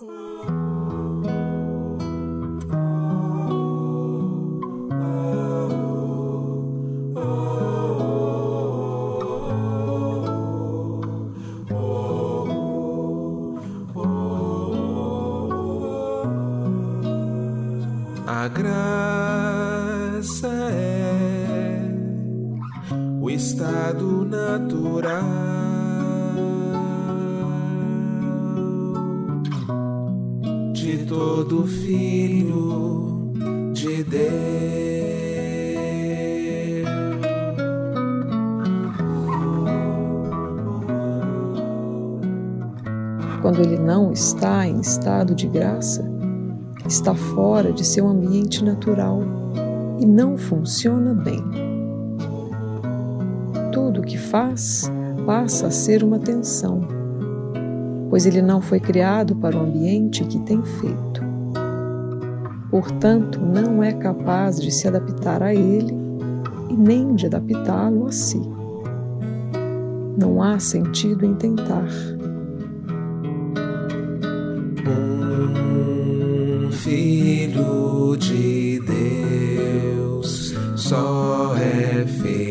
A graça é o estado natural de todo filho de Deus. Quando ele não está em estado de graça, está fora de seu ambiente natural e não funciona bem. Tudo o que faz passa a ser uma tensão, pois ele não foi criado para o ambiente que tem feito. Portanto, não é capaz de se adaptar a ele e nem de adaptá-lo a si. Não há sentido em tentar. filho de Deus só é feliz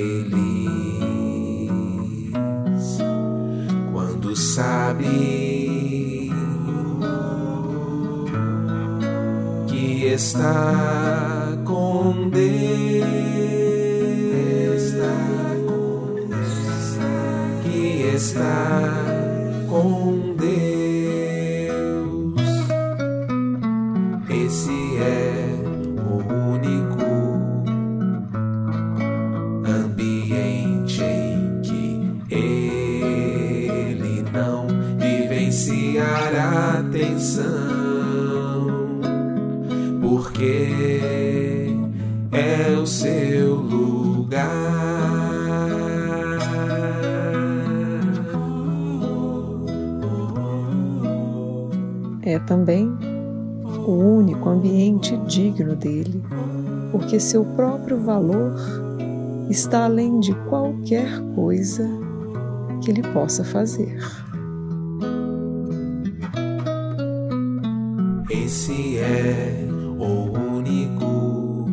sabe que está com Deus, que está com tensão, porque é o seu lugar. É também o único ambiente digno dele, porque seu próprio valor está além de qualquer coisa que ele possa fazer. Esse é o único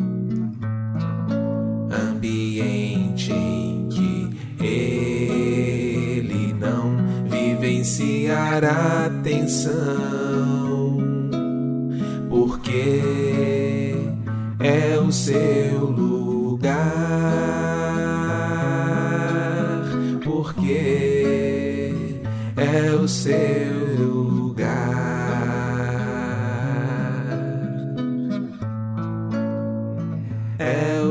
ambiente em que ele não vivenciará tensão, porque é o seu lugar, porque é o seu lugar.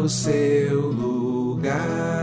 É o seu lugar.